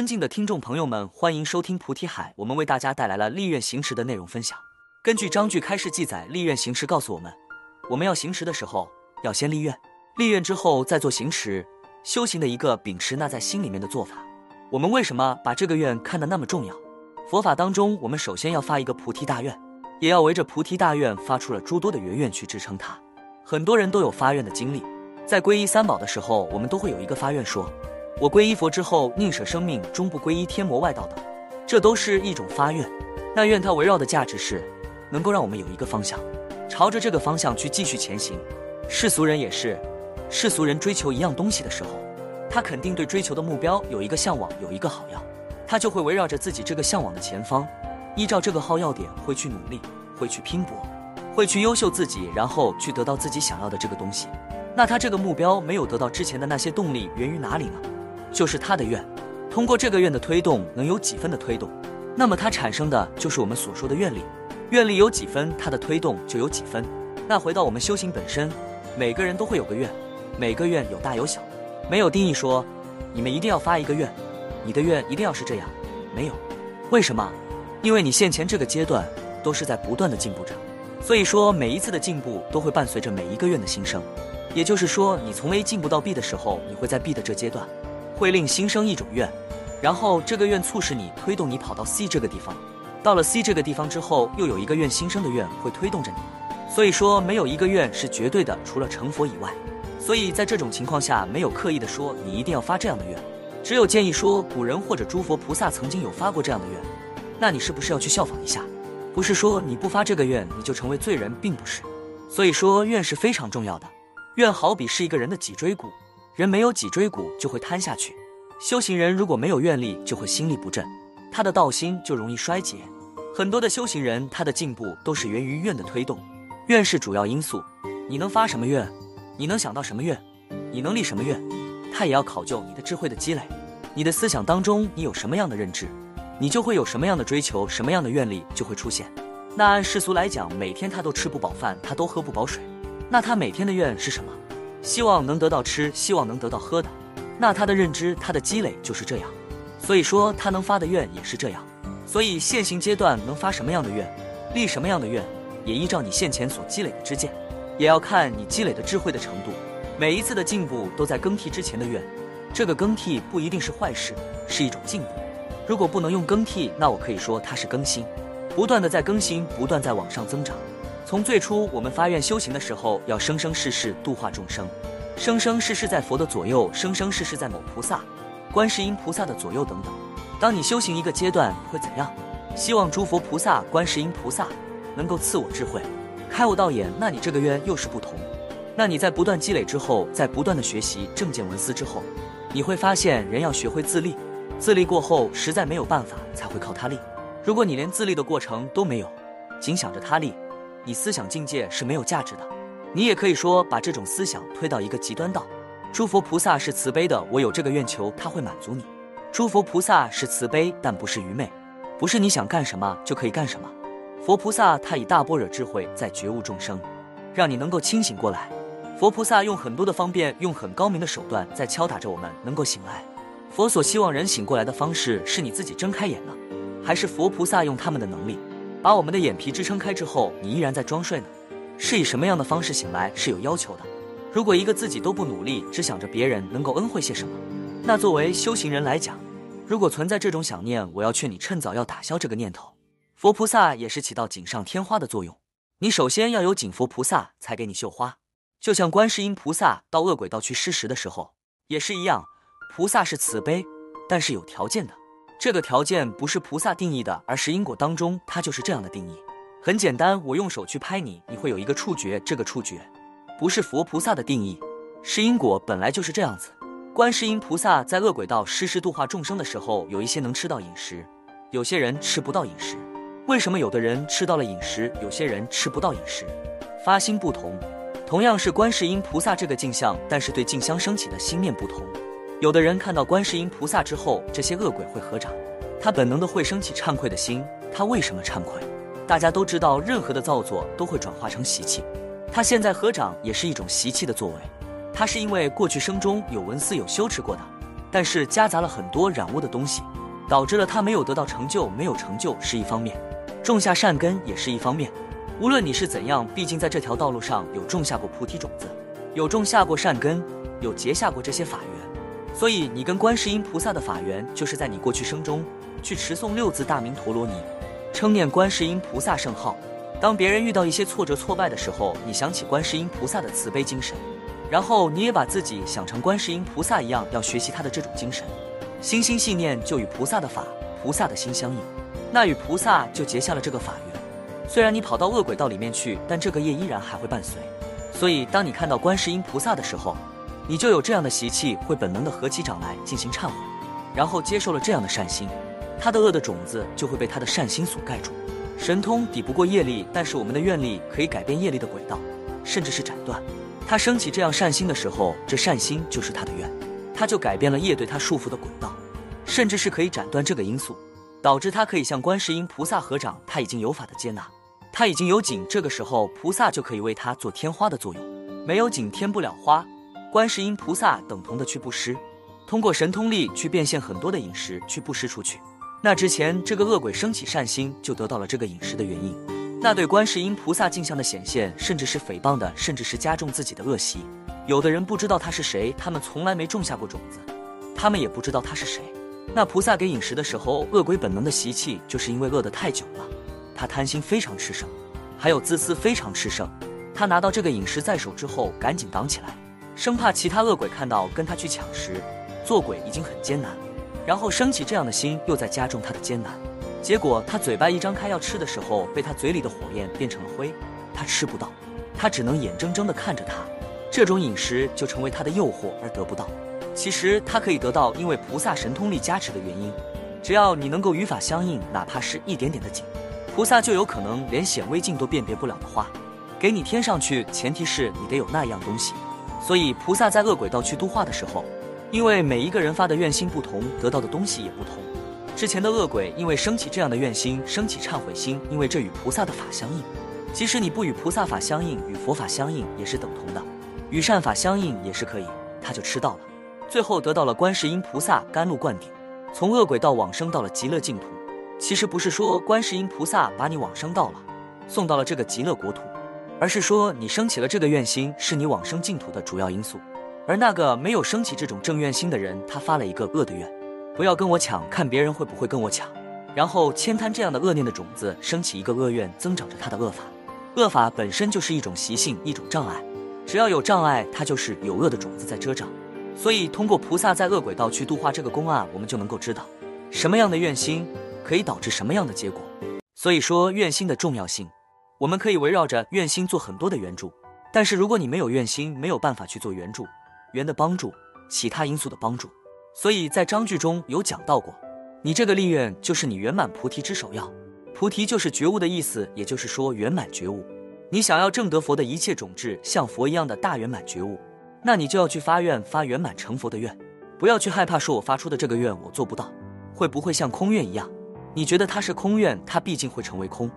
尊敬的听众朋友们，欢迎收听菩提海，我们为大家带来了立愿行持的内容分享。根据章句开示记载，立愿行持告诉我们，我们要行持的时候，要先立愿，立愿之后再做行持，修行的一个秉持那在心里面的做法。我们为什么把这个愿看得那么重要？佛法当中，我们首先要发一个菩提大愿，也要围着菩提大愿发出了诸多的圆愿去支撑它。很多人都有发愿的经历，在皈依三宝的时候，我们都会有一个发愿说。我皈依佛之后，宁舍生命，终不皈依天魔外道等，这都是一种发愿。那愿它围绕的价值是，能够让我们有一个方向，朝着这个方向去继续前行。世俗人也是，世俗人追求一样东西的时候，他肯定对追求的目标有一个向往，有一个好要，他就会围绕着自己这个向往的前方，依照这个好要点会去努力，会去拼搏，会去优秀自己，然后去得到自己想要的这个东西。那他这个目标没有得到之前的那些动力，源于哪里呢？就是他的愿，通过这个愿的推动，能有几分的推动，那么它产生的就是我们所说的愿力。愿力有几分，它的推动就有几分。那回到我们修行本身，每个人都会有个愿，每个愿有大有小，没有定义说你们一定要发一个愿，你的愿一定要是这样，没有。为什么？因为你现前这个阶段都是在不断的进步着，所以说每一次的进步都会伴随着每一个愿的新生。也就是说，你从 A 进步到 B 的时候，你会在 B 的这阶段。会令心生一种愿，然后这个愿促使你推动你跑到 C 这个地方，到了 C 这个地方之后，又有一个愿新生的愿会推动着你。所以说，没有一个愿是绝对的，除了成佛以外。所以在这种情况下，没有刻意的说你一定要发这样的愿，只有建议说古人或者诸佛菩萨曾经有发过这样的愿，那你是不是要去效仿一下？不是说你不发这个愿你就成为罪人，并不是。所以说愿是非常重要的，愿好比是一个人的脊椎骨。人没有脊椎骨就会瘫下去，修行人如果没有愿力，就会心力不振，他的道心就容易衰竭。很多的修行人，他的进步都是源于愿的推动，愿是主要因素。你能发什么愿，你能想到什么愿，你能立什么愿，他也要考究你的智慧的积累。你的思想当中你有什么样的认知，你就会有什么样的追求，什么样的愿力就会出现。那按世俗来讲，每天他都吃不饱饭，他都喝不饱水，那他每天的愿是什么？希望能得到吃，希望能得到喝的，那他的认知，他的积累就是这样，所以说他能发的愿也是这样。所以现行阶段能发什么样的愿，立什么样的愿，也依照你现前所积累的知见，也要看你积累的智慧的程度。每一次的进步都在更替之前的愿，这个更替不一定是坏事，是一种进步。如果不能用更替，那我可以说它是更新，不断的在更新，不断在往上增长。从最初我们发愿修行的时候，要生生世世度化众生，生生世世在佛的左右，生生世世在某菩萨、观世音菩萨的左右等等。当你修行一个阶段会怎样？希望诸佛菩萨、观世音菩萨能够赐我智慧，开我道眼。那你这个愿又是不同。那你在不断积累之后，在不断的学习正见闻思之后，你会发现人要学会自立，自立过后实在没有办法，才会靠他立。如果你连自立的过程都没有，仅想着他立。你思想境界是没有价值的，你也可以说把这种思想推到一个极端道。诸佛菩萨是慈悲的，我有这个愿求，他会满足你。诸佛菩萨是慈悲，但不是愚昧，不是你想干什么就可以干什么。佛菩萨他以大般若智慧在觉悟众生，让你能够清醒过来。佛菩萨用很多的方便，用很高明的手段在敲打着我们能够醒来。佛所希望人醒过来的方式，是你自己睁开眼呢，还是佛菩萨用他们的能力？把我们的眼皮支撑开之后，你依然在装睡呢？是以什么样的方式醒来是有要求的。如果一个自己都不努力，只想着别人能够恩惠些什么，那作为修行人来讲，如果存在这种想念，我要劝你趁早要打消这个念头。佛菩萨也是起到锦上添花的作用，你首先要有锦佛菩萨才给你绣花。就像观世音菩萨到恶鬼道去施食的时候，也是一样，菩萨是慈悲，但是有条件的。这个条件不是菩萨定义的，而是因果当中它就是这样的定义。很简单，我用手去拍你，你会有一个触觉，这个触觉不是佛菩萨的定义，是因果本来就是这样子。观世音菩萨在恶鬼道施施度化众生的时候，有一些能吃到饮食，有些人吃不到饮食。为什么有的人吃到了饮食，有些人吃不到饮食？发心不同，同样是观世音菩萨这个镜像，但是对镜像升起的心念不同。有的人看到观世音菩萨之后，这些恶鬼会合掌，他本能的会升起忏愧的心。他为什么忏愧？大家都知道，任何的造作都会转化成习气。他现在合掌也是一种习气的作为。他是因为过去生中有文思有修持过的，但是夹杂了很多染污的东西，导致了他没有得到成就，没有成就是一方面，种下善根也是一方面。无论你是怎样，毕竟在这条道路上有种下过菩提种子，有种下过善根，有结下过这些法缘，所以你跟观世音菩萨的法缘，就是在你过去生中去持诵六字大明陀罗尼，称念观世音菩萨圣号。当别人遇到一些挫折挫败的时候，你想起观世音菩萨的慈悲精神，然后你也把自己想成观世音菩萨一样，要学习他的这种精神。心心细念就与菩萨的法、菩萨的心相应，那与菩萨就结下了这个法缘。虽然你跑到恶鬼道里面去，但这个业依然还会伴随。所以，当你看到观世音菩萨的时候，你就有这样的习气，会本能的合起掌来进行忏悔，然后接受了这样的善心，他的恶的种子就会被他的善心所盖住。神通抵不过业力，但是我们的愿力可以改变业力的轨道，甚至是斩断。他升起这样善心的时候，这善心就是他的愿。他就改变了业对他束缚的轨道，甚至是可以斩断这个因素，导致他可以向观世音菩萨合掌。他已经有法的接纳，他已经有景，这个时候菩萨就可以为他做添花的作用。没有景添不了花，观世音菩萨等同的去布施，通过神通力去变现很多的饮食去布施出去。那之前这个恶鬼升起善心，就得到了这个饮食的原因。那对观世音菩萨镜像的显现，甚至是诽谤的，甚至是加重自己的恶习。有的人不知道他是谁，他们从来没种下过种子，他们也不知道他是谁。那菩萨给饮食的时候，恶鬼本能的习气，就是因为饿得太久了，他贪心非常炽盛，还有自私非常炽盛。他拿到这个饮食在手之后，赶紧挡起来，生怕其他恶鬼看到跟他去抢食。做鬼已经很艰难，然后升起这样的心，又在加重他的艰难。结果他嘴巴一张开要吃的时候，被他嘴里的火焰变成了灰，他吃不到，他只能眼睁睁地看着他。这种饮食就成为他的诱惑而得不到，其实他可以得到，因为菩萨神通力加持的原因。只要你能够与法相应，哪怕是一点点的景，菩萨就有可能连显微镜都辨别不了的花，给你添上去。前提是你得有那样东西。所以菩萨在恶鬼道去度化的时候，因为每一个人发的愿心不同，得到的东西也不同。之前的恶鬼因为升起这样的愿心，升起忏悔心，因为这与菩萨的法相应。即使你不与菩萨法相应，与佛法相应也是等同的。与善法相应也是可以，他就吃到了，最后得到了观世音菩萨甘露灌顶，从恶鬼道往生到了极乐净土。其实不是说观世音菩萨把你往生到了，送到了这个极乐国土，而是说你升起了这个愿心，是你往生净土的主要因素。而那个没有升起这种正愿心的人，他发了一个恶的愿，不要跟我抢，看别人会不会跟我抢，然后牵贪这样的恶念的种子，升起一个恶愿，增长着他的恶法。恶法本身就是一种习性，一种障碍。只要有障碍，它就是有恶的种子在遮障。所以，通过菩萨在恶鬼道去度化这个公案，我们就能够知道什么样的愿心可以导致什么样的结果。所以说，愿心的重要性，我们可以围绕着愿心做很多的援助。但是，如果你没有愿心，没有办法去做援助、缘的帮助、其他因素的帮助。所以在章句中有讲到过，你这个立愿就是你圆满菩提之首要。菩提就是觉悟的意思，也就是说圆满觉悟。你想要证得佛的一切种智，像佛一样的大圆满觉悟，那你就要去发愿，发圆满成佛的愿，不要去害怕说我发出的这个愿我做不到，会不会像空愿一样？你觉得它是空愿，它毕竟会成为空，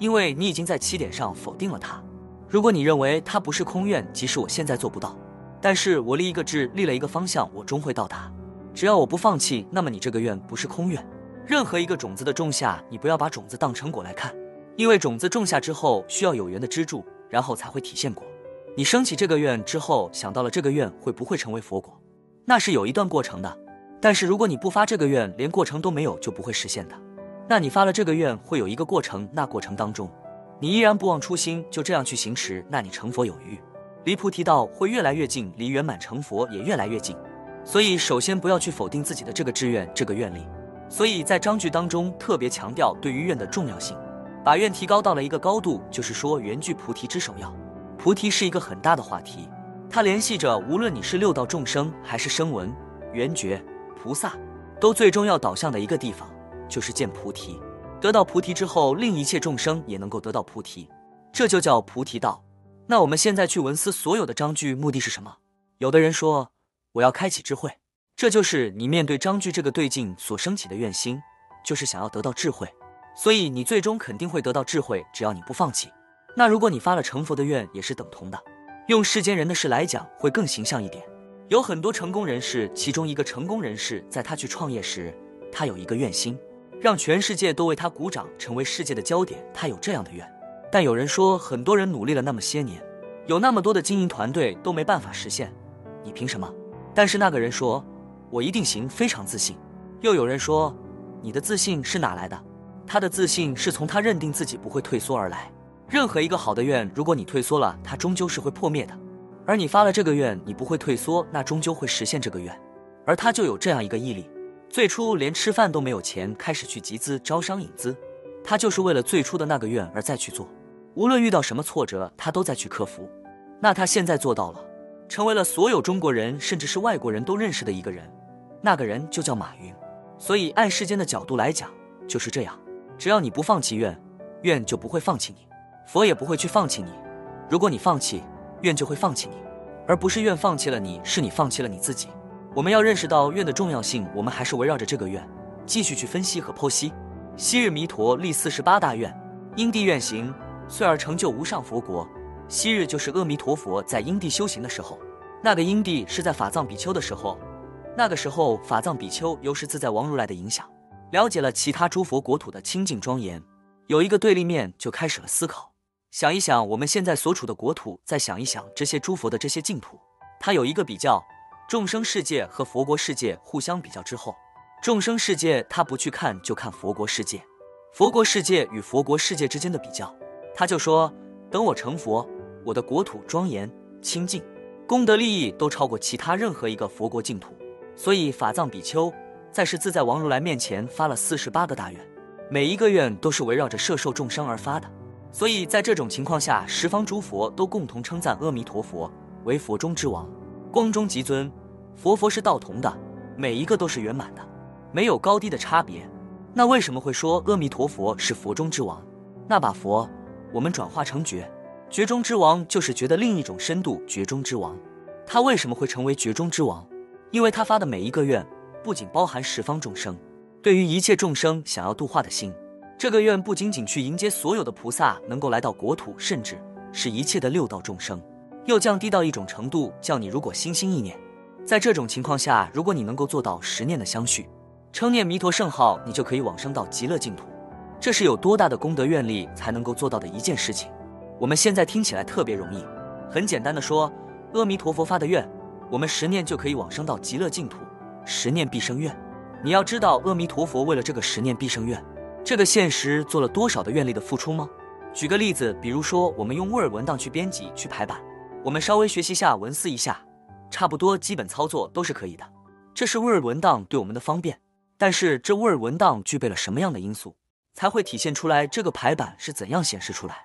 因为你已经在起点上否定了它。如果你认为它不是空愿，即使我现在做不到，但是我立一个志，立了一个方向，我终会到达。只要我不放弃，那么你这个愿不是空愿。任何一个种子的种下，你不要把种子当成果来看。因为种子种下之后，需要有缘的支柱，然后才会体现果。你升起这个愿之后，想到了这个愿会不会成为佛果，那是有一段过程的。但是如果你不发这个愿，连过程都没有，就不会实现的。那你发了这个愿，会有一个过程，那过程当中，你依然不忘初心，就这样去行持，那你成佛有余，离菩提道会越来越近，离圆满成佛也越来越近。所以，首先不要去否定自己的这个志愿，这个愿力。所以在章句当中特别强调对于愿的重要性。把愿提高到了一个高度，就是说缘具菩提之首要。菩提是一个很大的话题，它联系着无论你是六道众生，还是声闻、缘觉、菩萨，都最终要导向的一个地方，就是见菩提。得到菩提之后，令一切众生也能够得到菩提，这就叫菩提道。那我们现在去文思所有的章句，目的是什么？有的人说我要开启智慧，这就是你面对章句这个对境所升起的愿心，就是想要得到智慧。所以你最终肯定会得到智慧，只要你不放弃。那如果你发了成佛的愿，也是等同的。用世间人的事来讲，会更形象一点。有很多成功人士，其中一个成功人士，在他去创业时，他有一个愿心，让全世界都为他鼓掌，成为世界的焦点。他有这样的愿。但有人说，很多人努力了那么些年，有那么多的经营团队都没办法实现，你凭什么？但是那个人说，我一定行，非常自信。又有人说，你的自信是哪来的？他的自信是从他认定自己不会退缩而来。任何一个好的愿，如果你退缩了，它终究是会破灭的。而你发了这个愿，你不会退缩，那终究会实现这个愿。而他就有这样一个毅力，最初连吃饭都没有钱，开始去集资招商引资，他就是为了最初的那个愿而再去做。无论遇到什么挫折，他都在去克服。那他现在做到了，成为了所有中国人甚至是外国人都认识的一个人。那个人就叫马云。所以按世间的角度来讲，就是这样。只要你不放弃愿，愿就不会放弃你，佛也不会去放弃你。如果你放弃，愿就会放弃你，而不是愿放弃了你，是你放弃了你自己。我们要认识到愿的重要性，我们还是围绕着这个愿继续去分析和剖析。昔日弥陀立四十八大愿，因地愿行，遂而成就无上佛国。昔日就是阿弥陀佛在因地修行的时候，那个因地是在法藏比丘的时候。那个时候，法藏比丘由是自在王如来的影响，了解了其他诸佛国土的清净庄严，有一个对立面，就开始了思考。想一想我们现在所处的国土，再想一想这些诸佛的这些净土，它有一个比较：众生世界和佛国世界互相比较之后，众生世界他不去看，就看佛国世界；佛国世界与佛国世界之间的比较，他就说：等我成佛，我的国土庄严清净，功德利益都超过其他任何一个佛国净土。所以法藏比丘在是自在王如来面前发了四十八个大愿，每一个愿都是围绕着摄受众生而发的。所以在这种情况下，十方诸佛都共同称赞阿弥陀佛为佛中之王，光中极尊。佛佛是道同的，每一个都是圆满的，没有高低的差别。那为什么会说阿弥陀佛是佛中之王？那把佛我们转化成觉，觉中之王就是觉的另一种深度，觉中之王。他为什么会成为觉中之王？因为他发的每一个愿，不仅包含十方众生，对于一切众生想要度化的心，这个愿不仅仅去迎接所有的菩萨能够来到国土，甚至是一切的六道众生，又降低到一种程度，叫你如果心心意念，在这种情况下，如果你能够做到十念的相续，称念弥陀圣号，你就可以往生到极乐净土。这是有多大的功德愿力才能够做到的一件事情。我们现在听起来特别容易，很简单的说，阿弥陀佛发的愿。我们十念就可以往生到极乐净土，十念必生愿。你要知道，阿弥陀佛为了这个十念必生愿，这个现实做了多少的愿力的付出吗？举个例子，比如说我们用 Word 文档去编辑、去排版，我们稍微学习下文思一下，差不多基本操作都是可以的。这是 Word 文档对我们的方便，但是这 Word 文档具备了什么样的因素，才会体现出来这个排版是怎样显示出来？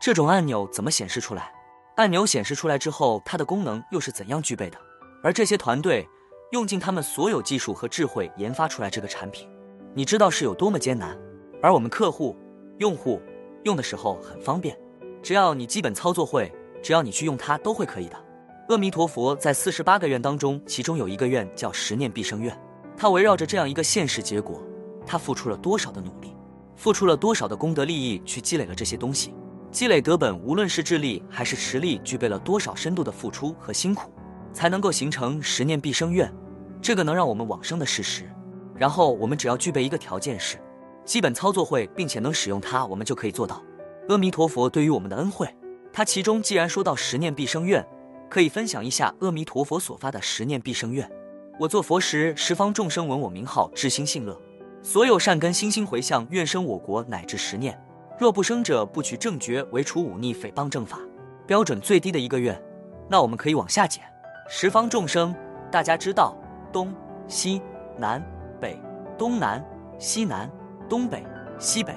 这种按钮怎么显示出来？按钮显示出来之后，它的功能又是怎样具备的？而这些团队用尽他们所有技术和智慧研发出来这个产品，你知道是有多么艰难。而我们客户、用户用的时候很方便，只要你基本操作会，只要你去用它都会可以的。阿弥陀佛在四十八个愿当中，其中有一个愿叫十念必生愿，它围绕着这样一个现实结果，他付出了多少的努力，付出了多少的功德利益去积累了这些东西，积累德本，无论是智力还是实力，具备了多少深度的付出和辛苦。才能够形成十念必生愿，这个能让我们往生的事实。然后我们只要具备一个条件是，基本操作会，并且能使用它，我们就可以做到。阿弥陀佛对于我们的恩惠，他其中既然说到十念必生愿，可以分享一下阿弥陀佛所发的十念必生愿。我做佛时，十方众生闻我名号，至心信乐，所有善根心心回向，愿生我国乃至十念。若不生者，不取正觉，为除忤逆诽谤正法。标准最低的一个愿，那我们可以往下减。十方众生，大家知道，东西南北，东南西南，东北西北，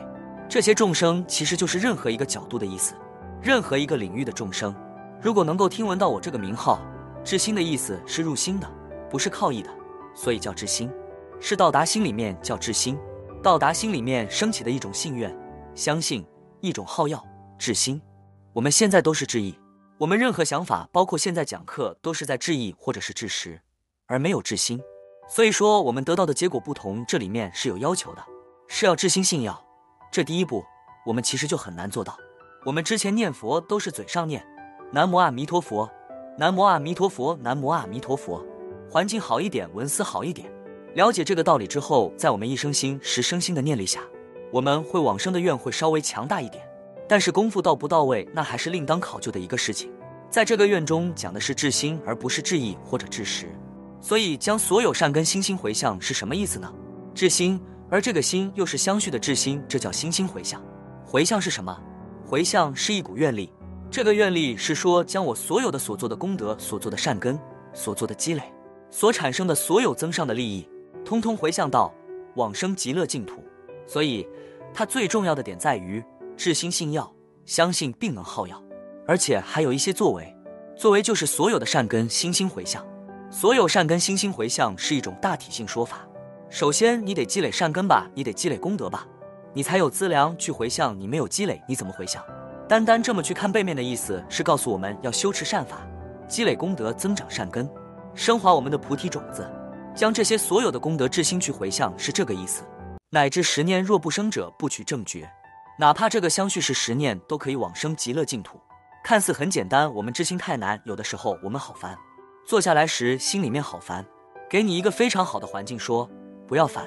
这些众生其实就是任何一个角度的意思，任何一个领域的众生，如果能够听闻到我这个名号，至心的意思是入心的，不是靠意的，所以叫至心，是到达心里面叫至心，到达心里面升起的一种信愿、相信，一种好药，至心。我们现在都是至意。我们任何想法，包括现在讲课，都是在至意或者是至实，而没有至心。所以说，我们得到的结果不同，这里面是有要求的，是要至心信要。这第一步，我们其实就很难做到。我们之前念佛都是嘴上念南无阿弥陀佛，南无阿弥陀佛，南无阿弥陀佛，环境好一点，文思好一点，了解这个道理之后，在我们一生心十生心的念力下，我们会往生的愿会稍微强大一点。但是功夫到不到位，那还是另当考究的一个事情。在这个愿中讲的是至心，而不是至意或者至实。所以将所有善根心心回向是什么意思呢？至心，而这个心又是相续的至心，这叫心心回向。回向是什么？回向是一股愿力。这个愿力是说，将我所有的所做的功德、所做的善根、所做的积累、所产生的所有增上的利益，通通回向到往生极乐净土。所以，它最重要的点在于至心信要，相信并能耗药，而且还有一些作为。作为就是所有的善根心心回向，所有善根心心回向是一种大体性说法。首先，你得积累善根吧，你得积累功德吧，你才有资粮去回向。你没有积累，你怎么回向？单单这么去看背面的意思，是告诉我们要修持善法，积累功德，增长善根，升华我们的菩提种子，将这些所有的功德至心去回向，是这个意思。乃至十念若不生者，不取正觉，哪怕这个相续是十念，都可以往生极乐净土。看似很简单，我们知心太难。有的时候我们好烦，坐下来时心里面好烦。给你一个非常好的环境，说不要烦，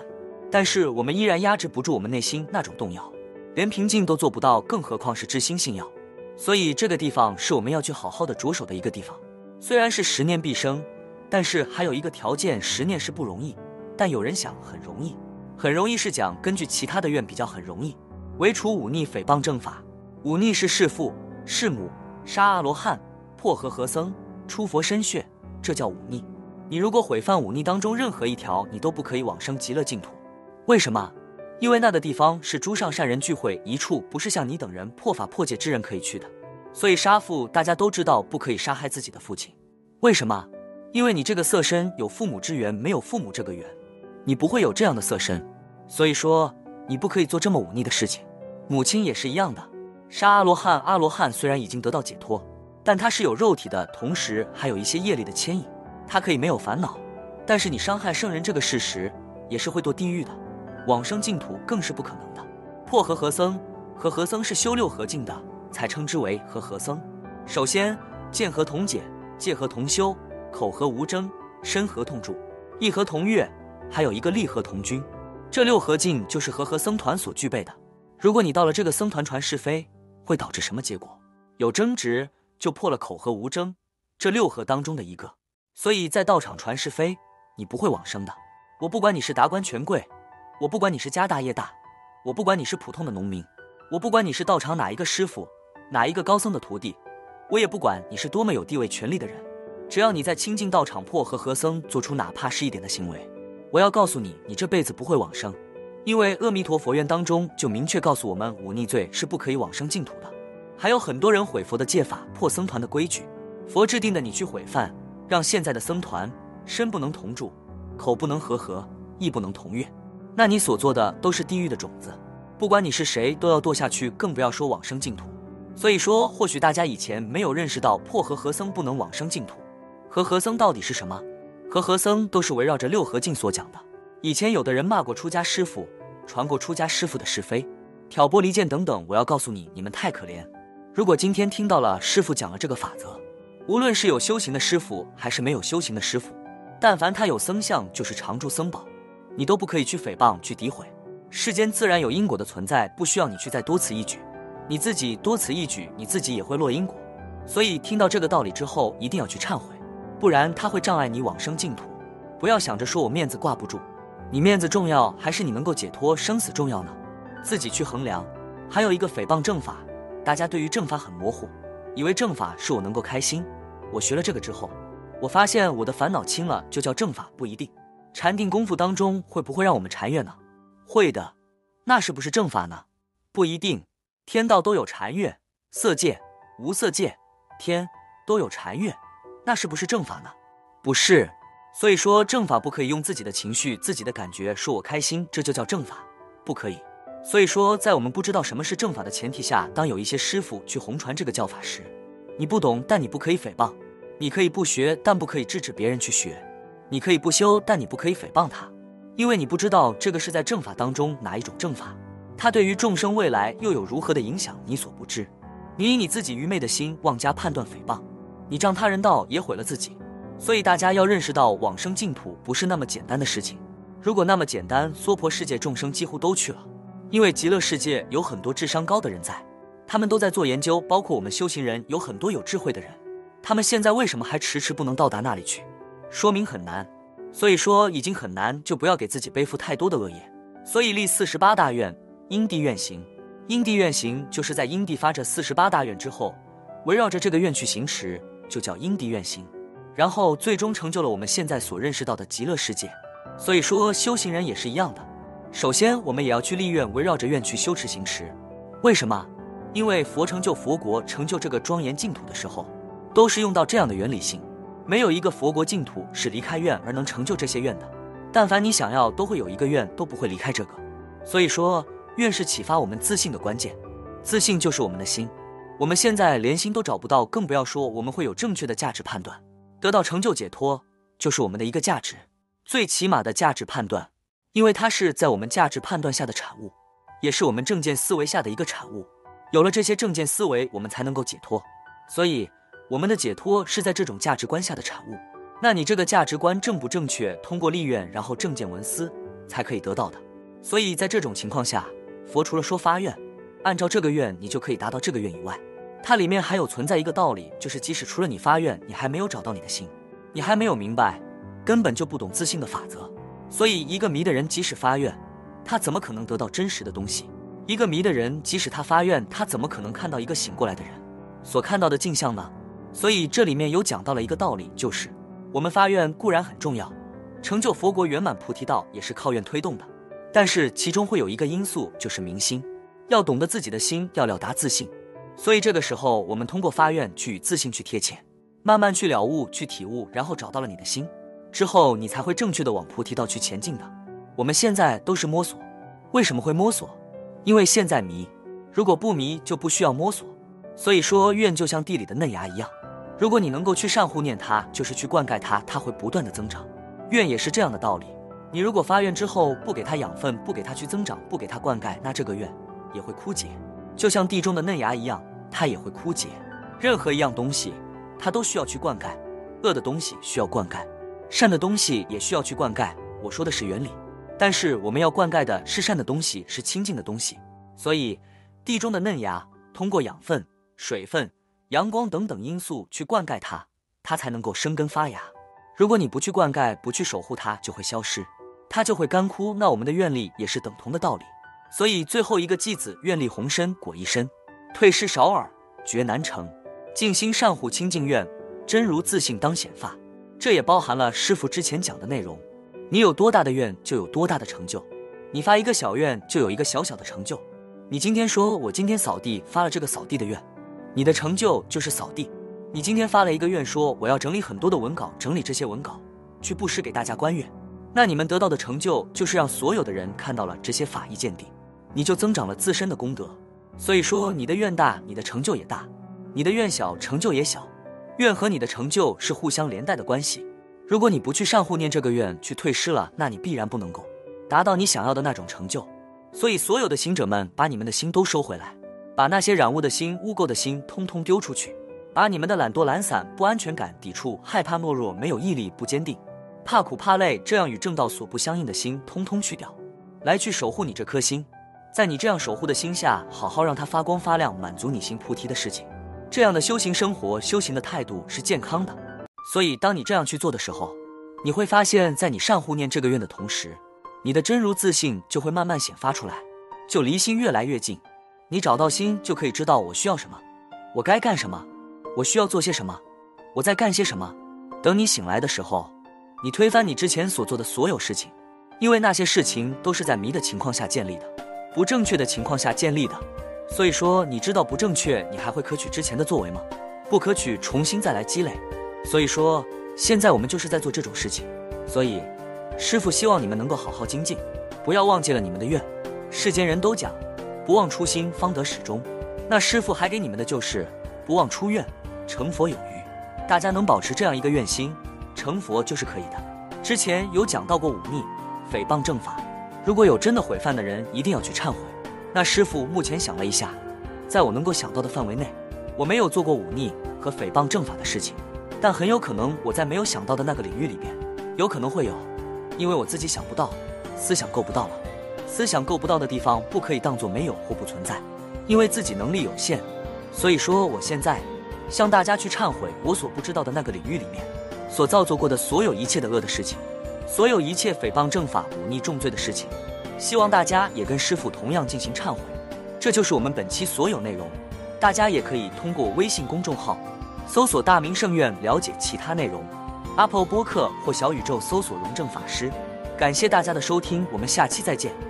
但是我们依然压制不住我们内心那种动摇，连平静都做不到，更何况是知心信要。所以这个地方是我们要去好好的着手的一个地方。虽然是十念必生，但是还有一个条件，十念是不容易。但有人想很容易，很容易是讲根据其他的愿比较很容易，唯除忤逆诽谤正法。忤逆是弑父弑母。杀阿罗汉、破和合僧、出佛身血，这叫忤逆。你如果毁犯忤逆当中任何一条，你都不可以往生极乐净土。为什么？因为那的地方是诸上善人聚会一处，不是像你等人破法破戒之人可以去的。所以杀父大家都知道，不可以杀害自己的父亲。为什么？因为你这个色身有父母之缘，没有父母这个缘，你不会有这样的色身。所以说，你不可以做这么忤逆的事情。母亲也是一样的。杀阿罗汉，阿罗汉虽然已经得到解脱，但他是有肉体的，同时还有一些业力的牵引。他可以没有烦恼，但是你伤害圣人这个事实，也是会堕地狱的，往生净土更是不可能的。破和合僧，和合僧是修六合境的，才称之为和合僧。首先，见合同解，戒合同修，口合无争，身合同住，意合同悦，还有一个利合同均。这六合境就是和合僧团所具备的。如果你到了这个僧团传是非。会导致什么结果？有争执就破了口和无争这六合当中的一个，所以在道场传是非，你不会往生的。我不管你是达官权贵，我不管你是家大业大，我不管你是普通的农民，我不管你是道场哪一个师傅，哪一个高僧的徒弟，我也不管你是多么有地位权力的人，只要你在清净道场破和和僧做出哪怕是一点的行为，我要告诉你，你这辈子不会往生。因为阿弥陀佛愿当中就明确告诉我们，忤逆罪是不可以往生净土的。还有很多人毁佛的戒法，破僧团的规矩，佛制定的你去毁犯，让现在的僧团身不能同住，口不能和合，意不能同悦，那你所做的都是地狱的种子。不管你是谁，都要堕下去，更不要说往生净土。所以说，或许大家以前没有认识到破和合僧不能往生净土。和合僧到底是什么？和合僧都是围绕着六合境所讲的。以前有的人骂过出家师傅，传过出家师傅的是非，挑拨离间等等。我要告诉你，你们太可怜。如果今天听到了师傅讲了这个法则，无论是有修行的师傅，还是没有修行的师傅，但凡他有僧相，就是常住僧宝，你都不可以去诽谤、去诋毁。世间自然有因果的存在，不需要你去再多此一举。你自己多此一举，你自己也会落因果。所以听到这个道理之后，一定要去忏悔，不然他会障碍你往生净土。不要想着说我面子挂不住。你面子重要还是你能够解脱生死重要呢？自己去衡量。还有一个诽谤正法，大家对于正法很模糊，以为正法是我能够开心。我学了这个之后，我发现我的烦恼轻了，就叫正法不一定。禅定功夫当中会不会让我们禅悦呢？会的，那是不是正法呢？不一定。天道都有禅悦，色界、无色界、天都有禅悦，那是不是正法呢？不是。所以说正法不可以用自己的情绪、自己的感觉说我开心，这就叫正法，不可以。所以说，在我们不知道什么是正法的前提下，当有一些师傅去红传这个教法时，你不懂，但你不可以诽谤；你可以不学，但不可以制止别人去学；你可以不修，但你不可以诽谤他，因为你不知道这个是在正法当中哪一种正法，它对于众生未来又有如何的影响，你所不知。你以你自己愚昧的心妄加判断诽谤，你仗他人道也毁了自己。所以大家要认识到往生净土不是那么简单的事情，如果那么简单，娑婆世界众生几乎都去了，因为极乐世界有很多智商高的人在，他们都在做研究，包括我们修行人有很多有智慧的人，他们现在为什么还迟迟不能到达那里去？说明很难。所以说已经很难，就不要给自己背负太多的恶业。所以立四十八大愿，因地愿行。因地愿行就是在因地发这四十八大愿之后，围绕着这个愿去行持，就叫因地愿行。然后最终成就了我们现在所认识到的极乐世界。所以说修行人也是一样的，首先我们也要去立愿，围绕着愿去修持行持。为什么？因为佛成就佛国、成就这个庄严净土的时候，都是用到这样的原理性。没有一个佛国净土是离开愿而能成就这些愿的。但凡你想要，都会有一个愿，都不会离开这个。所以说，愿是启发我们自信的关键。自信就是我们的心。我们现在连心都找不到，更不要说我们会有正确的价值判断。得到成就解脱，就是我们的一个价值，最起码的价值判断，因为它是在我们价值判断下的产物，也是我们正见思维下的一个产物。有了这些正见思维，我们才能够解脱。所以。我们的解脱是在这种价值观下的产物，那你这个价值观正不正确？通过立愿，然后正见闻思，才可以得到的。所以在这种情况下，佛除了说发愿，按照这个愿你就可以达到这个愿以外，它里面还有存在一个道理，就是即使除了你发愿，你还没有找到你的心，你还没有明白，根本就不懂自信的法则。所以一个迷的人即使发愿，他怎么可能得到真实的东西？一个迷的人即使他发愿，他怎么可能看到一个醒过来的人所看到的镜像呢？所以这里面有讲到了一个道理，就是我们发愿固然很重要，成就佛国圆满菩提道也是靠愿推动的，但是其中会有一个因素就是明心，要懂得自己的心，要了达自信。所以这个时候，我们通过发愿去与自信去贴切，慢慢去了悟、去体悟，然后找到了你的心之后，你才会正确的往菩提道去前进的。我们现在都是摸索，为什么会摸索？因为现在迷，如果不迷就不需要摸索。所以说愿就像地里的嫩芽一样。如果你能够去善护念它，就是去灌溉它，它会不断的增长。愿也是这样的道理。你如果发愿之后不给它养分，不给它去增长，不给它灌溉，那这个愿也会枯竭，就像地中的嫩芽一样，它也会枯竭。任何一样东西，它都需要去灌溉。恶的东西需要灌溉，善的东西也需要去灌溉。我说的是原理，但是我们要灌溉的是善的东西，是清净的东西。所以，地中的嫩芽通过养分、水分。阳光等等因素去灌溉它，它才能够生根发芽。如果你不去灌溉，不去守护它，就会消失，它就会干枯。那我们的愿力也是等同的道理。所以最后一个偈子：愿力宏深果一身，退失少耳觉难成。静心善护清净愿，真如自信当显发。这也包含了师傅之前讲的内容。你有多大的愿，就有多大的成就。你发一个小愿，就有一个小小的成就。你今天说我今天扫地，发了这个扫地的愿。你的成就就是扫地。你今天发了一个愿，说我要整理很多的文稿，整理这些文稿去布施给大家观愿。那你们得到的成就就是让所有的人看到了这些法义见地，你就增长了自身的功德。所以说，你的愿大，你的成就也大；你的愿小，成就也小。愿和你的成就是互相连带的关系。如果你不去善护念这个愿，去退失了，那你必然不能够达到你想要的那种成就。所以，所有的行者们，把你们的心都收回来。把那些染污的心、污垢的心通通丢出去，把你们的懒惰、懒散、不安全感、抵触、害怕、懦弱、没有毅力、不坚定、怕苦怕累，这样与正道所不相应的心通通去掉，来去守护你这颗心，在你这样守护的心下，好好让它发光发亮，满足你心菩提的事情。这样的修行生活、修行的态度是健康的。所以，当你这样去做的时候，你会发现在你善护念这个愿的同时，你的真如自信就会慢慢显发出来，就离心越来越近。你找到心，就可以知道我需要什么，我该干什么，我需要做些什么，我在干些什么。等你醒来的时候，你推翻你之前所做的所有事情，因为那些事情都是在迷的情况下建立的，不正确的情况下建立的。所以说，你知道不正确，你还会可取之前的作为吗？不可取，重新再来积累。所以说，现在我们就是在做这种事情。所以，师傅希望你们能够好好精进，不要忘记了你们的愿。世间人都讲。不忘初心，方得始终。那师傅还给你们的就是不忘初愿，成佛有余。大家能保持这样一个愿心，成佛就是可以的。之前有讲到过忤逆、诽谤正法，如果有真的悔犯的人，一定要去忏悔。那师傅目前想了一下，在我能够想到的范围内，我没有做过忤逆和诽谤正法的事情，但很有可能我在没有想到的那个领域里边，有可能会有，因为我自己想不到。思想够不到了。思想够不到的地方，不可以当做没有或不存在，因为自己能力有限。所以说，我现在向大家去忏悔我所不知道的那个领域里面所造作过的所有一切的恶的事情，所有一切诽谤正法、忤逆重罪的事情。希望大家也跟师傅同样进行忏悔。这就是我们本期所有内容，大家也可以通过微信公众号搜索“大明圣院”了解其他内容。Apple 播客或小宇宙搜索“龙正法师”。感谢大家的收听，我们下期再见。